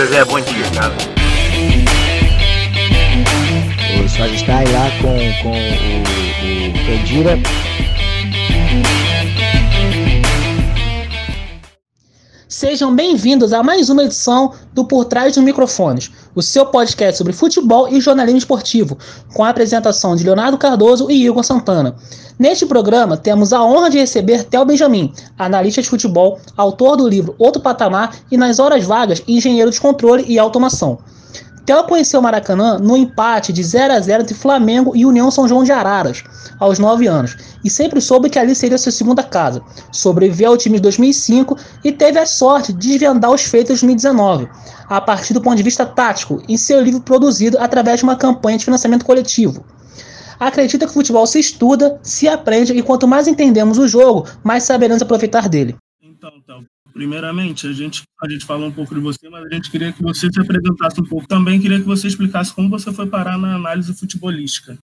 Zezé, bom dia, cara. O aí lá com, com o, o Candira. Sejam bem-vindos a mais uma edição do Por Trás dos Microfones, o seu podcast sobre futebol e jornalismo esportivo, com a apresentação de Leonardo Cardoso e Igor Santana. Neste programa, temos a honra de receber Theo Benjamin, analista de futebol, autor do livro Outro Patamar e, nas horas vagas, engenheiro de controle e automação. Theo conheceu o Maracanã no empate de 0 a 0 entre Flamengo e União São João de Araras, aos 9 anos, e sempre soube que ali seria sua segunda casa. Sobreviveu ao time de 2005 e teve a sorte de desvendar os feitos de 2019, a partir do ponto de vista tático, em seu livro produzido através de uma campanha de financiamento coletivo. Acredita que o futebol se estuda, se aprende e quanto mais entendemos o jogo, mais saberemos aproveitar dele. Então, então, primeiramente, a gente, a gente falou um pouco de você, mas a gente queria que você se apresentasse um pouco. Também queria que você explicasse como você foi parar na análise futebolística.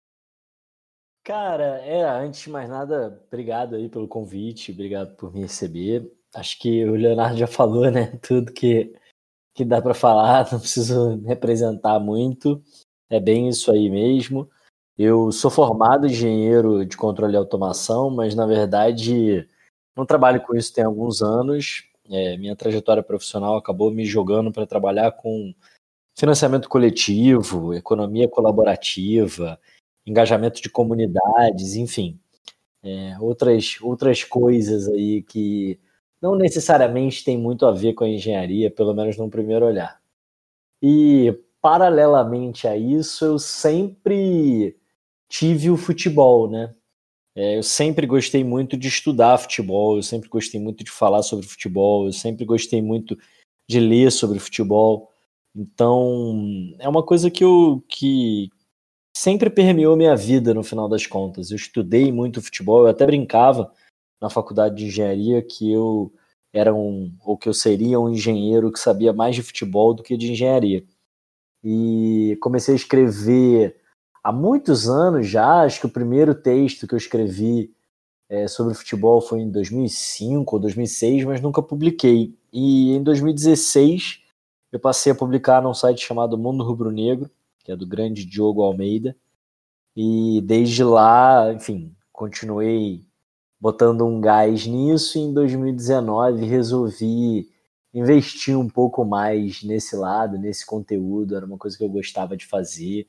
Cara, é, antes de mais nada, obrigado aí pelo convite, obrigado por me receber. Acho que o Leonardo já falou, né, tudo que, que dá para falar, não preciso representar muito. É bem isso aí mesmo. Eu sou formado engenheiro de controle e automação, mas na verdade não trabalho com isso tem alguns anos. É, minha trajetória profissional acabou me jogando para trabalhar com financiamento coletivo, economia colaborativa, engajamento de comunidades, enfim, é, outras, outras coisas aí que não necessariamente tem muito a ver com a engenharia, pelo menos num primeiro olhar. E paralelamente a isso, eu sempre tive o futebol, né? É, eu sempre gostei muito de estudar futebol, eu sempre gostei muito de falar sobre futebol, eu sempre gostei muito de ler sobre futebol. Então, é uma coisa que eu que sempre permeou minha vida no final das contas. Eu estudei muito futebol, eu até brincava na faculdade de engenharia que eu era um ou que eu seria um engenheiro que sabia mais de futebol do que de engenharia. E comecei a escrever há muitos anos já, acho que o primeiro texto que eu escrevi é, sobre futebol foi em 2005 ou 2006, mas nunca publiquei. E em 2016 eu passei a publicar num site chamado Mundo Rubro Negro, que é do grande Diogo Almeida. E desde lá, enfim, continuei botando um gás nisso e em 2019 resolvi investir um pouco mais nesse lado, nesse conteúdo, era uma coisa que eu gostava de fazer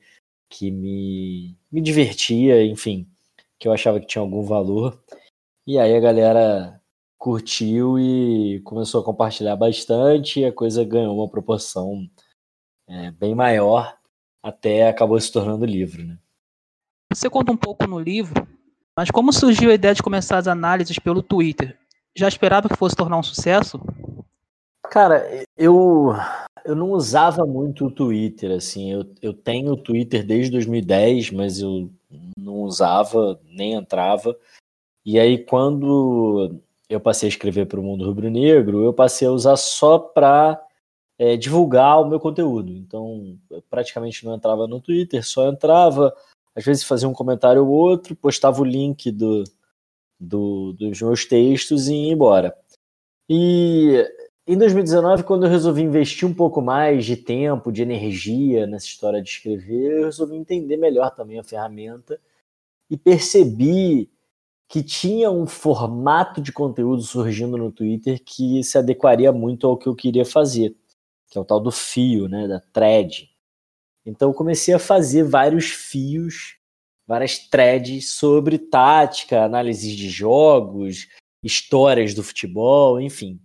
que me, me divertia, enfim, que eu achava que tinha algum valor. E aí a galera curtiu e começou a compartilhar bastante e a coisa ganhou uma proporção é, bem maior até acabou se tornando livro, né? Você conta um pouco no livro, mas como surgiu a ideia de começar as análises pelo Twitter? Já esperava que fosse tornar um sucesso? Cara, eu eu não usava muito o Twitter, assim. Eu, eu tenho o Twitter desde 2010, mas eu não usava, nem entrava. E aí, quando eu passei a escrever para o Mundo Rubro Negro, eu passei a usar só para é, divulgar o meu conteúdo. Então, eu praticamente não entrava no Twitter, só entrava, às vezes fazia um comentário ou outro, postava o link do, do, dos meus textos e ia embora. E em 2019, quando eu resolvi investir um pouco mais de tempo, de energia nessa história de escrever, eu resolvi entender melhor também a ferramenta e percebi que tinha um formato de conteúdo surgindo no Twitter que se adequaria muito ao que eu queria fazer, que é o tal do fio, né, da thread. Então eu comecei a fazer vários fios, várias threads sobre tática, análises de jogos, histórias do futebol, enfim.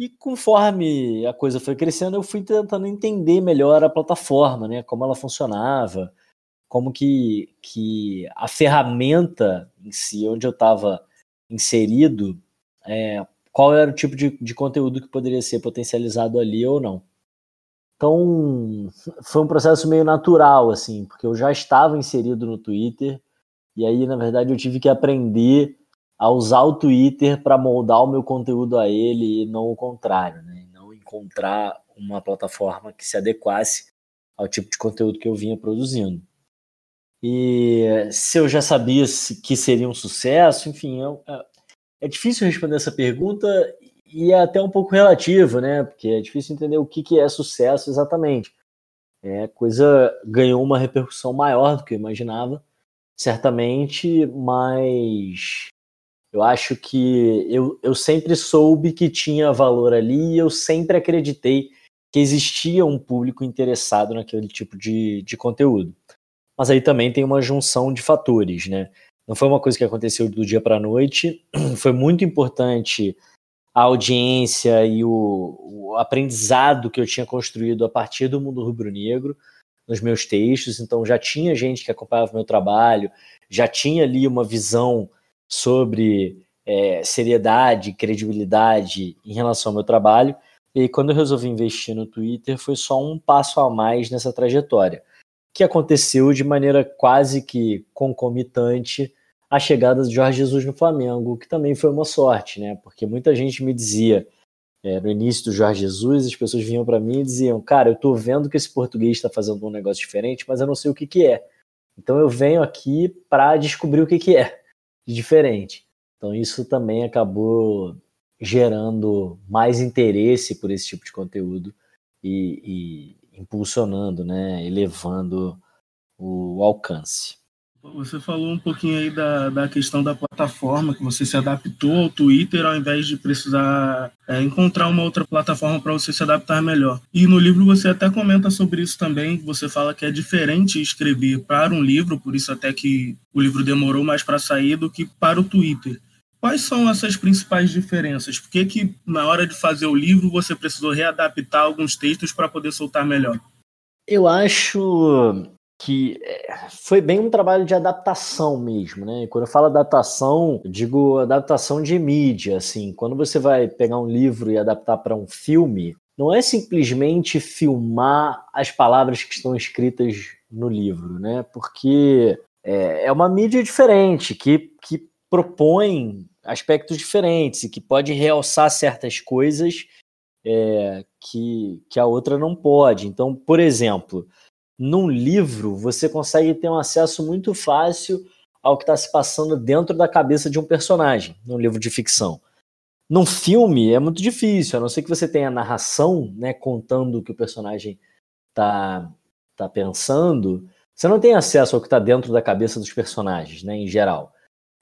E conforme a coisa foi crescendo, eu fui tentando entender melhor a plataforma, né? Como ela funcionava, como que, que a ferramenta em si, onde eu estava inserido, é, qual era o tipo de, de conteúdo que poderia ser potencializado ali ou não. Então, foi um processo meio natural, assim, porque eu já estava inserido no Twitter, e aí, na verdade, eu tive que aprender a usar o Twitter para moldar o meu conteúdo a ele e não o contrário, né? Não encontrar uma plataforma que se adequasse ao tipo de conteúdo que eu vinha produzindo. E se eu já sabia que seria um sucesso, enfim, é, é difícil responder essa pergunta e é até um pouco relativo, né? Porque é difícil entender o que, que é sucesso exatamente. É, a coisa ganhou uma repercussão maior do que eu imaginava, certamente, mas eu acho que eu, eu sempre soube que tinha valor ali e eu sempre acreditei que existia um público interessado naquele tipo de, de conteúdo. Mas aí também tem uma junção de fatores, né? Não foi uma coisa que aconteceu do dia para a noite, foi muito importante a audiência e o, o, aprendizado que eu tinha construído a partir do mundo rubro-negro nos meus textos. Então já tinha gente que acompanhava o meu trabalho, já tinha ali uma visão sobre é, seriedade, credibilidade em relação ao meu trabalho. E quando eu resolvi investir no Twitter, foi só um passo a mais nessa trajetória, que aconteceu de maneira quase que concomitante à chegada de Jorge Jesus no Flamengo, que também foi uma sorte, né? Porque muita gente me dizia é, no início do Jorge Jesus, as pessoas vinham para mim e diziam: Cara, eu tô vendo que esse português está fazendo um negócio diferente, mas eu não sei o que, que é. Então eu venho aqui para descobrir o que, que é diferente. Então isso também acabou gerando mais interesse por esse tipo de conteúdo e, e impulsionando, né, elevando o alcance. Você falou um pouquinho aí da, da questão da plataforma, que você se adaptou ao Twitter ao invés de precisar é, encontrar uma outra plataforma para você se adaptar melhor. E no livro você até comenta sobre isso também, você fala que é diferente escrever para um livro, por isso até que o livro demorou mais para sair do que para o Twitter. Quais são essas principais diferenças? Por que, que na hora de fazer o livro você precisou readaptar alguns textos para poder soltar melhor? Eu acho que é, foi bem um trabalho de adaptação mesmo, né? E quando eu falo adaptação, eu digo adaptação de mídia, assim. Quando você vai pegar um livro e adaptar para um filme, não é simplesmente filmar as palavras que estão escritas no livro, né? Porque é, é uma mídia diferente que, que propõe aspectos diferentes e que pode realçar certas coisas é, que, que a outra não pode. Então, por exemplo, num livro, você consegue ter um acesso muito fácil ao que está se passando dentro da cabeça de um personagem, num livro de ficção. Num filme é muito difícil, a não ser que você tenha a narração, né, contando o que o personagem está tá pensando, você não tem acesso ao que está dentro da cabeça dos personagens, né, em geral.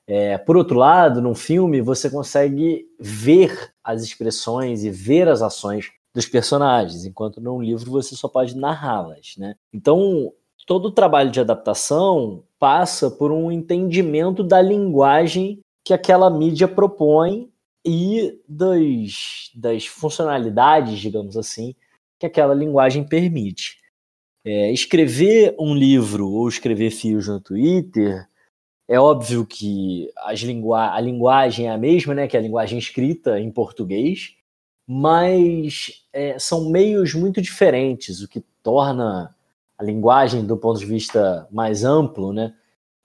É, por outro lado, num filme, você consegue ver as expressões e ver as ações dos personagens, enquanto num livro você só pode narrá-las, né? Então, todo o trabalho de adaptação passa por um entendimento da linguagem que aquela mídia propõe e das, das funcionalidades, digamos assim, que aquela linguagem permite. É, escrever um livro ou escrever fios no Twitter, é óbvio que as lingua a linguagem é a mesma, né, que é a linguagem escrita em português, mas é, são meios muito diferentes, o que torna a linguagem, do ponto de vista mais amplo, né,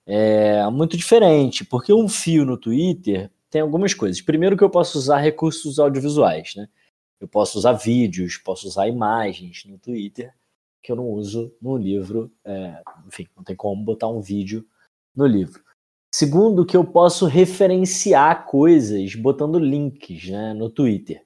é muito diferente, porque um fio no Twitter tem algumas coisas. Primeiro que eu posso usar recursos audiovisuais, né? Eu posso usar vídeos, posso usar imagens no Twitter, que eu não uso no livro. É, enfim, não tem como botar um vídeo no livro. Segundo, que eu posso referenciar coisas botando links né, no Twitter.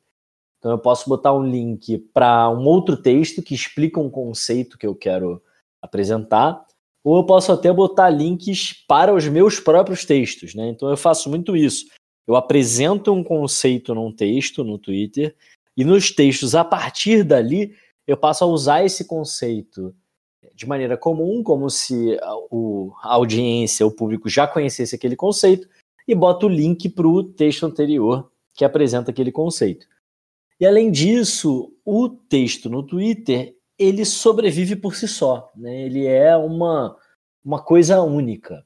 Então eu posso botar um link para um outro texto que explica um conceito que eu quero apresentar, ou eu posso até botar links para os meus próprios textos, né? Então eu faço muito isso. Eu apresento um conceito num texto no Twitter e nos textos a partir dali eu passo a usar esse conceito de maneira comum, como se a, o, a audiência, o público já conhecesse aquele conceito, e boto o link para o texto anterior que apresenta aquele conceito. E além disso, o texto no Twitter ele sobrevive por si só, né? Ele é uma, uma coisa única.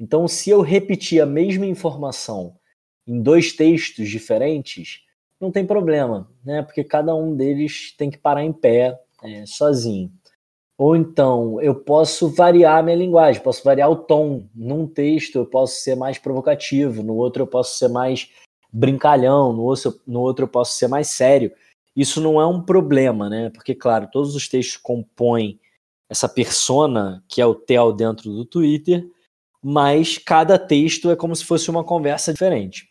Então, se eu repetir a mesma informação em dois textos diferentes, não tem problema, né? Porque cada um deles tem que parar em pé é, sozinho. Ou então, eu posso variar a minha linguagem, posso variar o tom. Num texto eu posso ser mais provocativo, no outro eu posso ser mais brincalhão, no outro, no outro eu posso ser mais sério. Isso não é um problema, né? Porque, claro, todos os textos compõem essa persona que é o Theo dentro do Twitter, mas cada texto é como se fosse uma conversa diferente.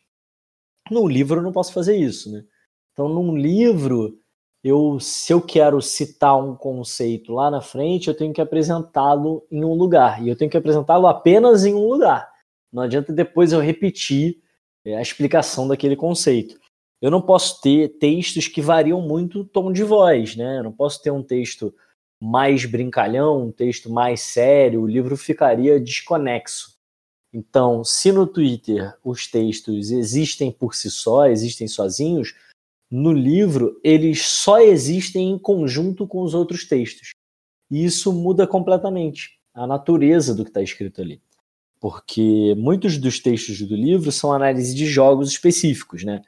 No livro eu não posso fazer isso, né? Então, num livro, eu, se eu quero citar um conceito lá na frente, eu tenho que apresentá-lo em um lugar. E eu tenho que apresentá-lo apenas em um lugar. Não adianta depois eu repetir a explicação daquele conceito. Eu não posso ter textos que variam muito o tom de voz, né? Eu não posso ter um texto mais brincalhão, um texto mais sério, o livro ficaria desconexo. Então, se no Twitter os textos existem por si só, existem sozinhos, no livro eles só existem em conjunto com os outros textos. E isso muda completamente a natureza do que está escrito ali. Porque muitos dos textos do livro são análise de jogos específicos, né?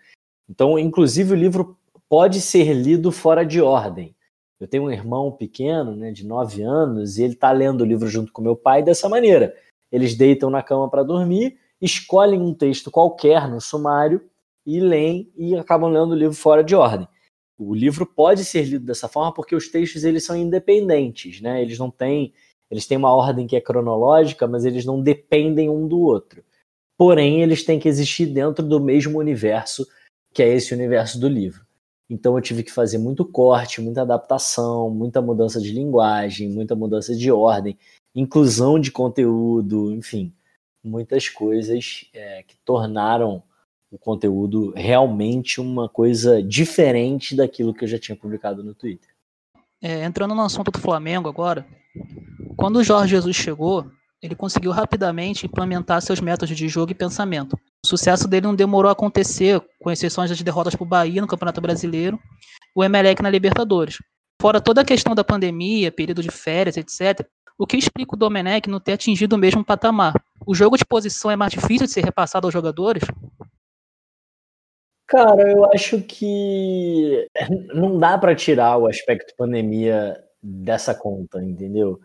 Então, inclusive, o livro pode ser lido fora de ordem. Eu tenho um irmão pequeno, né, de 9 anos, e ele está lendo o livro junto com meu pai dessa maneira. Eles deitam na cama para dormir, escolhem um texto qualquer no sumário e leem e acabam lendo o livro fora de ordem. O livro pode ser lido dessa forma porque os textos eles são independentes, né? Eles não têm, eles têm uma ordem que é cronológica, mas eles não dependem um do outro. Porém, eles têm que existir dentro do mesmo universo, que é esse universo do livro. Então eu tive que fazer muito corte, muita adaptação, muita mudança de linguagem, muita mudança de ordem, inclusão de conteúdo, enfim, muitas coisas é, que tornaram o conteúdo realmente uma coisa diferente daquilo que eu já tinha publicado no Twitter. É, entrando no assunto do Flamengo agora, quando o Jorge Jesus chegou, ele conseguiu rapidamente implementar seus métodos de jogo e pensamento. O sucesso dele não demorou a acontecer, com exceções das derrotas para o Bahia no Campeonato Brasileiro, o Emelec na Libertadores. Fora toda a questão da pandemia, período de férias, etc., o que explica o Domenech não ter atingido o mesmo patamar? O jogo de posição é mais difícil de ser repassado aos jogadores? Cara, eu acho que não dá para tirar o aspecto pandemia dessa conta, entendeu?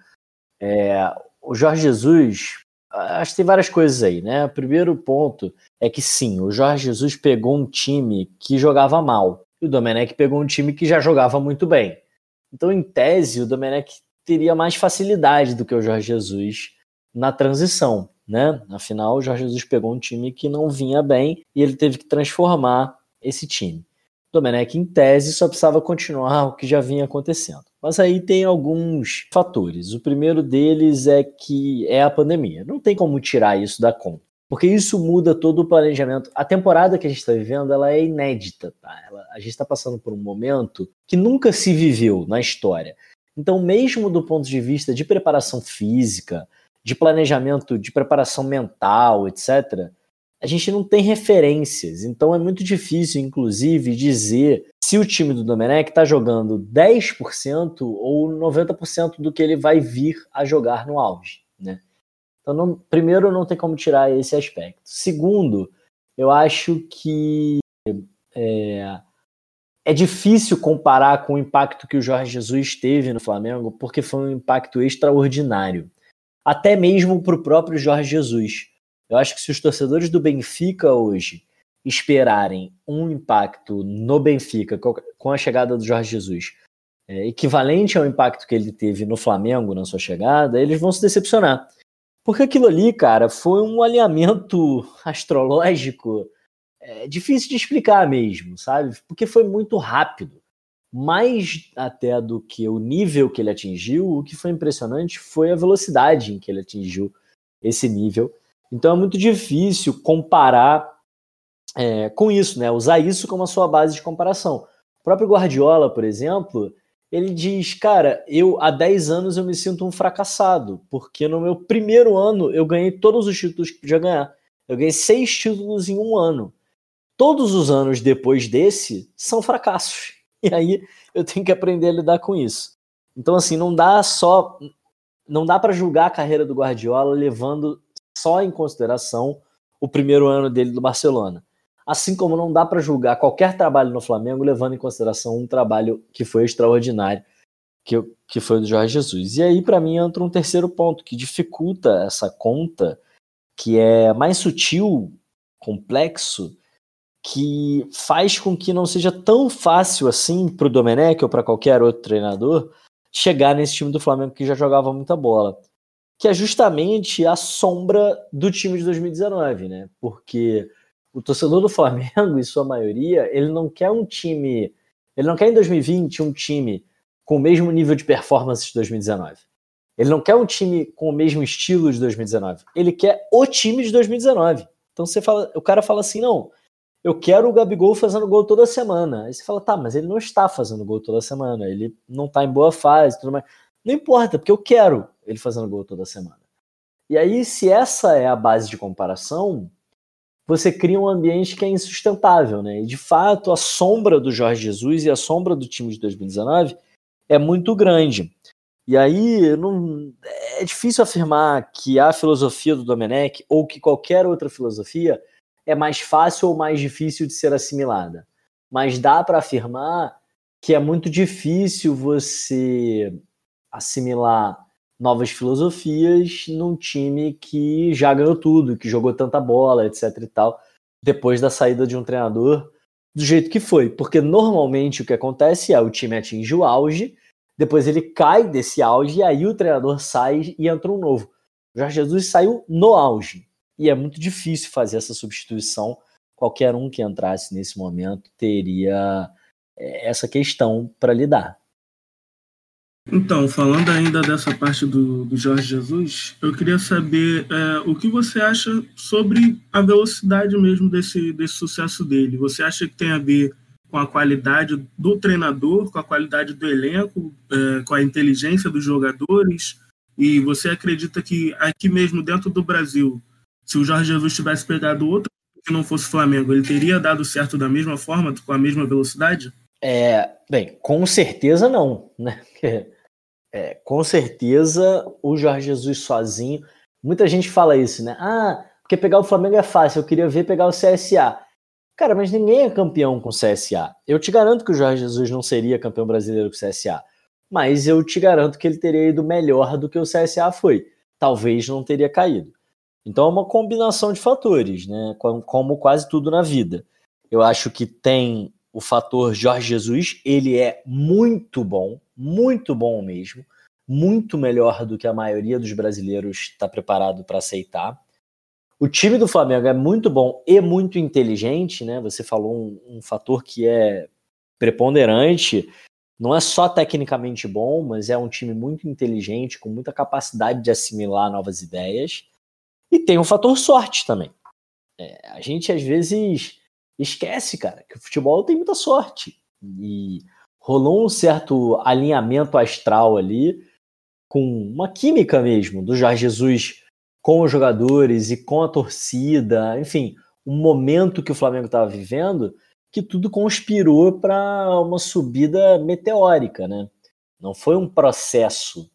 É, o Jorge Jesus, acho que tem várias coisas aí, né? O primeiro ponto é que sim, o Jorge Jesus pegou um time que jogava mal e o Domenech pegou um time que já jogava muito bem. Então, em tese, o Domenech teria mais facilidade do que o Jorge Jesus na transição, né? Afinal, o Jorge Jesus pegou um time que não vinha bem e ele teve que transformar esse time. Domenech, em tese, só precisava continuar o que já vinha acontecendo. Mas aí tem alguns fatores. O primeiro deles é que é a pandemia. Não tem como tirar isso da conta. Porque isso muda todo o planejamento. A temporada que a gente está vivendo ela é inédita. Tá? Ela, a gente está passando por um momento que nunca se viveu na história. Então, mesmo do ponto de vista de preparação física, de planejamento, de preparação mental, etc., a gente não tem referências. Então é muito difícil, inclusive, dizer se o time do Domenech está jogando 10% ou 90% do que ele vai vir a jogar no auge. Né? Então, não, primeiro, não tem como tirar esse aspecto. Segundo, eu acho que é, é difícil comparar com o impacto que o Jorge Jesus teve no Flamengo, porque foi um impacto extraordinário. Até mesmo para o próprio Jorge Jesus eu acho que se os torcedores do Benfica hoje esperarem um impacto no Benfica com a chegada do Jorge Jesus é, equivalente ao impacto que ele teve no Flamengo na sua chegada, eles vão se decepcionar. Porque aquilo ali, cara, foi um alinhamento astrológico é, difícil de explicar mesmo, sabe? Porque foi muito rápido. Mais até do que o nível que ele atingiu, o que foi impressionante foi a velocidade em que ele atingiu esse nível então é muito difícil comparar é, com isso, né? Usar isso como a sua base de comparação. O próprio Guardiola, por exemplo, ele diz, cara, eu há 10 anos eu me sinto um fracassado, porque no meu primeiro ano eu ganhei todos os títulos que podia ganhar. Eu ganhei seis títulos em um ano. Todos os anos depois desse são fracassos. E aí eu tenho que aprender a lidar com isso. Então, assim, não dá só. Não dá para julgar a carreira do Guardiola levando só em consideração o primeiro ano dele do Barcelona. Assim como não dá para julgar qualquer trabalho no Flamengo levando em consideração um trabalho que foi extraordinário, que, que foi o do Jorge Jesus. E aí, para mim, entra um terceiro ponto que dificulta essa conta, que é mais sutil, complexo, que faz com que não seja tão fácil assim para o Domenech ou para qualquer outro treinador chegar nesse time do Flamengo que já jogava muita bola que é justamente a sombra do time de 2019, né? Porque o torcedor do Flamengo, em sua maioria, ele não quer um time. Ele não quer em 2020 um time com o mesmo nível de performance de 2019. Ele não quer um time com o mesmo estilo de 2019. Ele quer o time de 2019. Então você fala, o cara fala assim: não, eu quero o Gabigol fazendo gol toda semana. Aí você fala, tá, mas ele não está fazendo gol toda semana, ele não está em boa fase, tudo mais. Não importa, porque eu quero ele fazendo gol toda semana. E aí, se essa é a base de comparação, você cria um ambiente que é insustentável, né? E de fato, a sombra do Jorge Jesus e a sombra do time de 2019 é muito grande. E aí, não, é difícil afirmar que a filosofia do Domenech ou que qualquer outra filosofia é mais fácil ou mais difícil de ser assimilada. Mas dá para afirmar que é muito difícil você assimilar novas filosofias num time que já ganhou tudo, que jogou tanta bola, etc e tal, depois da saída de um treinador do jeito que foi. Porque normalmente o que acontece é o time atinge o auge, depois ele cai desse auge e aí o treinador sai e entra um novo. O Jorge Jesus saiu no auge e é muito difícil fazer essa substituição. Qualquer um que entrasse nesse momento teria eh, essa questão para lidar. Então, falando ainda dessa parte do, do Jorge Jesus, eu queria saber é, o que você acha sobre a velocidade mesmo desse, desse sucesso dele. Você acha que tem a ver com a qualidade do treinador, com a qualidade do elenco, é, com a inteligência dos jogadores? E você acredita que aqui mesmo dentro do Brasil, se o Jorge Jesus tivesse pegado outro que não fosse Flamengo, ele teria dado certo da mesma forma, com a mesma velocidade? É, bem, com certeza não, né? É, com certeza o Jorge Jesus sozinho. Muita gente fala isso, né? Ah, porque pegar o Flamengo é fácil, eu queria ver pegar o CSA. Cara, mas ninguém é campeão com o CSA. Eu te garanto que o Jorge Jesus não seria campeão brasileiro com o CSA. Mas eu te garanto que ele teria ido melhor do que o CSA foi. Talvez não teria caído. Então é uma combinação de fatores, né? Como quase tudo na vida. Eu acho que tem o fator Jorge Jesus, ele é muito bom, muito bom mesmo, muito melhor do que a maioria dos brasileiros está preparado para aceitar. O time do Flamengo é muito bom e muito inteligente, né? Você falou um, um fator que é preponderante. Não é só tecnicamente bom, mas é um time muito inteligente, com muita capacidade de assimilar novas ideias. E tem um fator sorte também. É, a gente às vezes esquece, cara, que o futebol tem muita sorte. E rolou um certo alinhamento astral ali, com uma química mesmo do Jorge Jesus com os jogadores e com a torcida, enfim, um momento que o Flamengo estava vivendo que tudo conspirou para uma subida meteórica, né? Não foi um processo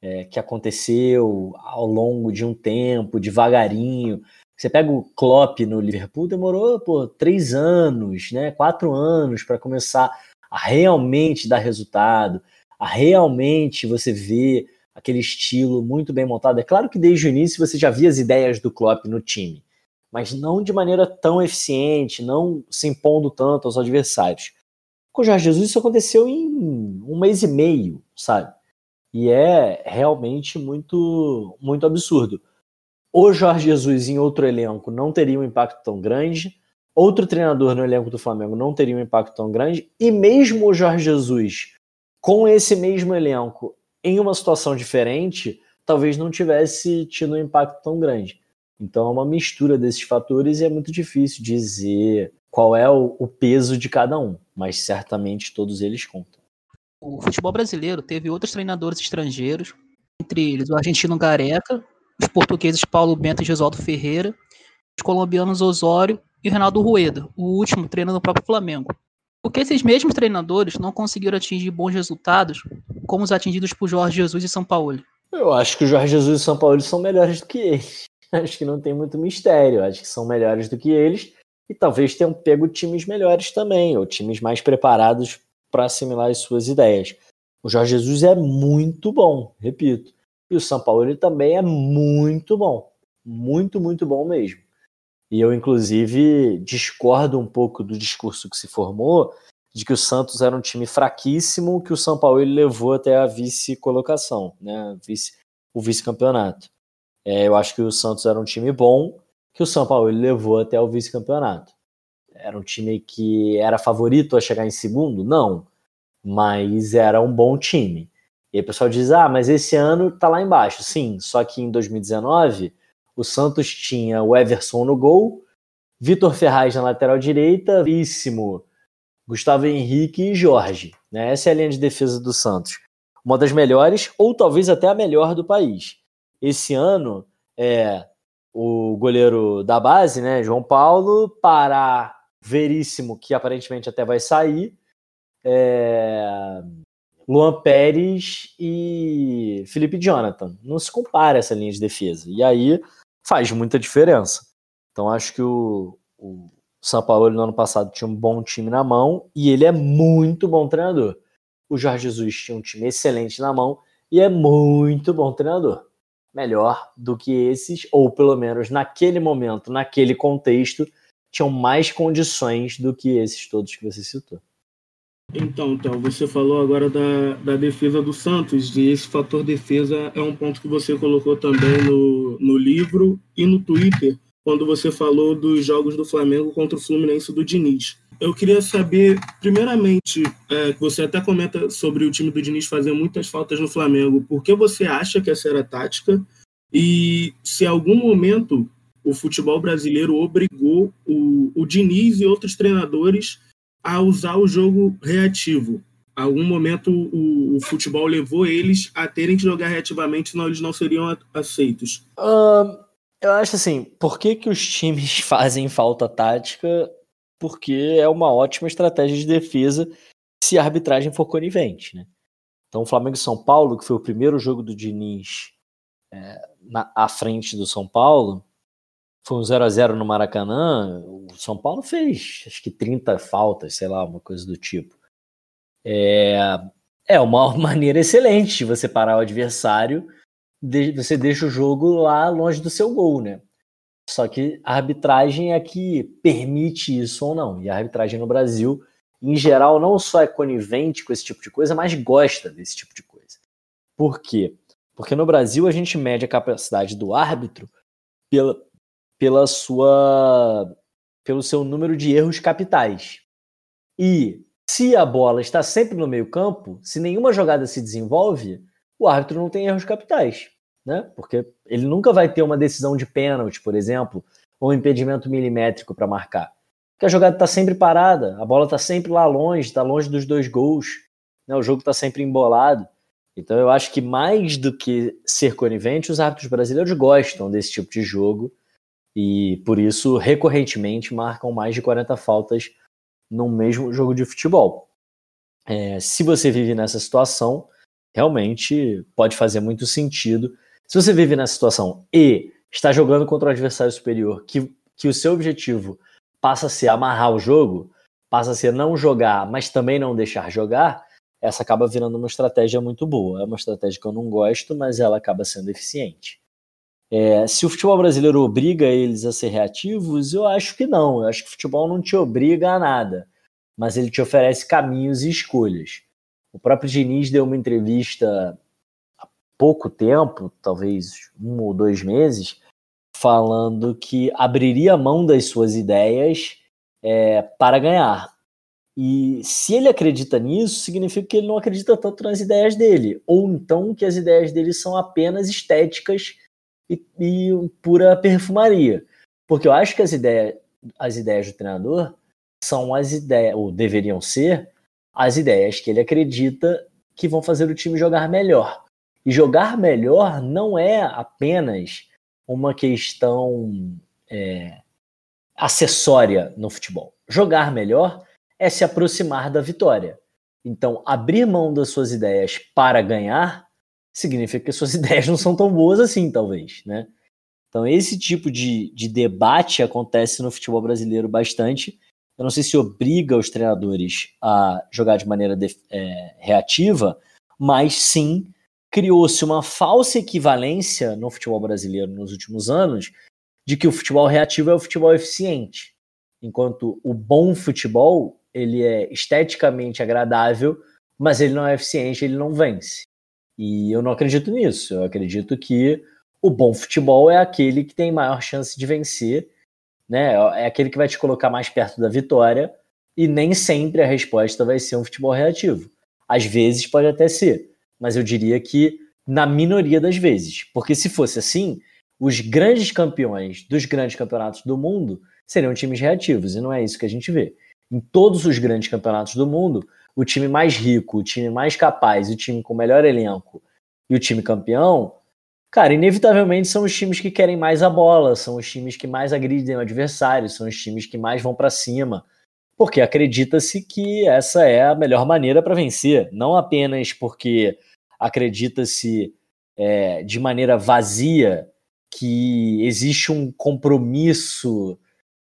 é, que aconteceu ao longo de um tempo, devagarinho. Você pega o Klopp no Liverpool, demorou pô, três anos, né, quatro anos para começar a realmente dar resultado, a realmente você ver aquele estilo muito bem montado. É claro que desde o início você já via as ideias do Klopp no time, mas não de maneira tão eficiente, não se impondo tanto aos adversários. Com o Jorge Jesus isso aconteceu em um mês e meio, sabe? E é realmente muito, muito absurdo o Jorge Jesus em outro elenco não teria um impacto tão grande, outro treinador no elenco do Flamengo não teria um impacto tão grande, e mesmo o Jorge Jesus com esse mesmo elenco em uma situação diferente, talvez não tivesse tido um impacto tão grande. Então é uma mistura desses fatores e é muito difícil dizer qual é o, peso de cada um, mas certamente todos eles contam. O futebol brasileiro teve outros treinadores estrangeiros, entre eles o argentino Gareca, os portugueses Paulo Bento e Gesualdo Ferreira, os colombianos Osório e Renato Rueda, o último treinando o próprio Flamengo. Porque esses mesmos treinadores não conseguiram atingir bons resultados como os atingidos por Jorge Jesus e São Paulo. Eu acho que o Jorge Jesus e São Paulo são melhores do que eles. Acho que não tem muito mistério. Acho que são melhores do que eles e talvez tenham pego times melhores também, ou times mais preparados para assimilar as suas ideias. O Jorge Jesus é muito bom, repito. E o São Paulo ele também é muito bom. Muito, muito bom mesmo. E eu, inclusive, discordo um pouco do discurso que se formou de que o Santos era um time fraquíssimo que o São Paulo ele levou até a vice-colocação, né? Vice, o vice-campeonato. É, eu acho que o Santos era um time bom que o São Paulo levou até o vice-campeonato. Era um time que era favorito a chegar em segundo? Não, mas era um bom time. E aí o pessoal diz: ah, mas esse ano tá lá embaixo. Sim, só que em 2019 o Santos tinha o Everson no gol, Vitor Ferraz na lateral direita, Víssimo, Gustavo Henrique e Jorge. Né? Essa é a linha de defesa do Santos. Uma das melhores, ou talvez até a melhor do país. Esse ano é o goleiro da base, né, João Paulo, Pará, Veríssimo, que aparentemente até vai sair, é... Luan Pérez e Felipe Jonathan. Não se compara essa linha de defesa. E aí faz muita diferença. Então acho que o, o São Paulo no ano passado tinha um bom time na mão e ele é muito bom treinador. O Jorge Jesus tinha um time excelente na mão e é muito bom treinador melhor do que esses, ou pelo menos naquele momento, naquele contexto, tinham mais condições do que esses todos que você citou. Então, então, você falou agora da, da defesa do Santos, e esse fator defesa é um ponto que você colocou também no, no livro e no Twitter, quando você falou dos jogos do Flamengo contra o Fluminense do Diniz. Eu queria saber, primeiramente, é, você até comenta sobre o time do Diniz fazer muitas faltas no Flamengo. Por que você acha que essa era a tática? E se em algum momento o futebol brasileiro obrigou o, o Diniz e outros treinadores a usar o jogo reativo? Algum momento o, o futebol levou eles a terem que jogar reativamente, senão eles não seriam aceitos? Eu acho assim, por que, que os times fazem falta tática? Porque é uma ótima estratégia de defesa se a arbitragem for conivente, né? Então, o Flamengo e São Paulo, que foi o primeiro jogo do Diniz é, na, à frente do São Paulo, foi um 0 a 0 no Maracanã. O São Paulo fez acho que 30 faltas, sei lá, uma coisa do tipo. É, é uma maneira excelente de você parar o adversário de, você deixa o jogo lá longe do seu gol, né? Só que a arbitragem é que permite isso ou não. E a arbitragem no Brasil, em geral, não só é conivente com esse tipo de coisa, mas gosta desse tipo de coisa. Por quê? Porque no Brasil a gente mede a capacidade do árbitro pela, pela sua, pelo seu número de erros capitais. E se a bola está sempre no meio campo, se nenhuma jogada se desenvolve, o árbitro não tem erros capitais, né? Porque ele nunca vai ter uma decisão de pênalti, por exemplo, ou um impedimento milimétrico para marcar. Porque a jogada está sempre parada, a bola está sempre lá longe, está longe dos dois gols, né? o jogo está sempre embolado. Então eu acho que mais do que ser conivente, os árbitros brasileiros gostam desse tipo de jogo e por isso recorrentemente marcam mais de 40 faltas no mesmo jogo de futebol. É, se você vive nessa situação, realmente pode fazer muito sentido. Se você vive nessa situação e está jogando contra um adversário superior, que, que o seu objetivo passa a ser amarrar o jogo, passa a ser não jogar, mas também não deixar jogar, essa acaba virando uma estratégia muito boa. É uma estratégia que eu não gosto, mas ela acaba sendo eficiente. É, se o futebol brasileiro obriga eles a ser reativos, eu acho que não. Eu acho que o futebol não te obriga a nada, mas ele te oferece caminhos e escolhas. O próprio Diniz deu uma entrevista há pouco tempo, talvez um ou dois meses, falando que abriria mão das suas ideias é, para ganhar. E se ele acredita nisso, significa que ele não acredita tanto nas ideias dele, ou então que as ideias dele são apenas estéticas e, e pura perfumaria. Porque eu acho que as ideias, as ideias do treinador são as ideias, ou deveriam ser, as ideias que ele acredita que vão fazer o time jogar melhor. E jogar melhor não é apenas uma questão é, acessória no futebol. Jogar melhor é se aproximar da vitória. Então, abrir mão das suas ideias para ganhar significa que suas ideias não são tão boas assim, talvez, né? Então, esse tipo de, de debate acontece no futebol brasileiro bastante eu não sei se obriga os treinadores a jogar de maneira de, é, reativa, mas sim criou-se uma falsa equivalência no futebol brasileiro nos últimos anos de que o futebol reativo é o futebol eficiente, enquanto o bom futebol ele é esteticamente agradável, mas ele não é eficiente, ele não vence. E eu não acredito nisso. Eu acredito que O bom futebol é aquele que tem maior chance de vencer, né? É aquele que vai te colocar mais perto da vitória, e nem sempre a resposta vai ser um futebol reativo. Às vezes pode até ser, mas eu diria que na minoria das vezes. Porque se fosse assim, os grandes campeões dos grandes campeonatos do mundo seriam times reativos, e não é isso que a gente vê. Em todos os grandes campeonatos do mundo, o time mais rico, o time mais capaz, o time com o melhor elenco e o time campeão Cara, inevitavelmente são os times que querem mais a bola, são os times que mais agridem o adversário, são os times que mais vão para cima, porque acredita-se que essa é a melhor maneira para vencer, não apenas porque acredita-se é, de maneira vazia que existe um compromisso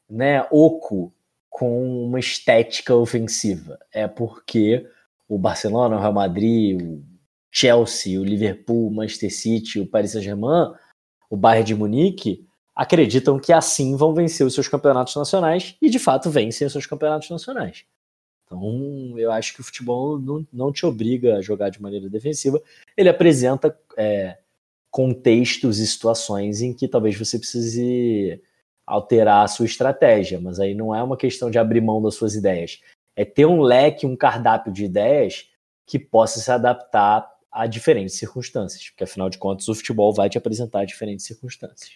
né, oco com uma estética ofensiva, é porque o Barcelona, o Real Madrid, o Chelsea, o Liverpool, o Manchester City, o Paris Saint-Germain, o Bayern de Munique, acreditam que assim vão vencer os seus campeonatos nacionais e de fato vencem os seus campeonatos nacionais. Então, eu acho que o futebol não, não te obriga a jogar de maneira defensiva, ele apresenta é, contextos e situações em que talvez você precise alterar a sua estratégia, mas aí não é uma questão de abrir mão das suas ideias, é ter um leque, um cardápio de ideias que possa se adaptar a diferentes circunstâncias, porque afinal de contas o futebol vai te apresentar diferentes circunstâncias.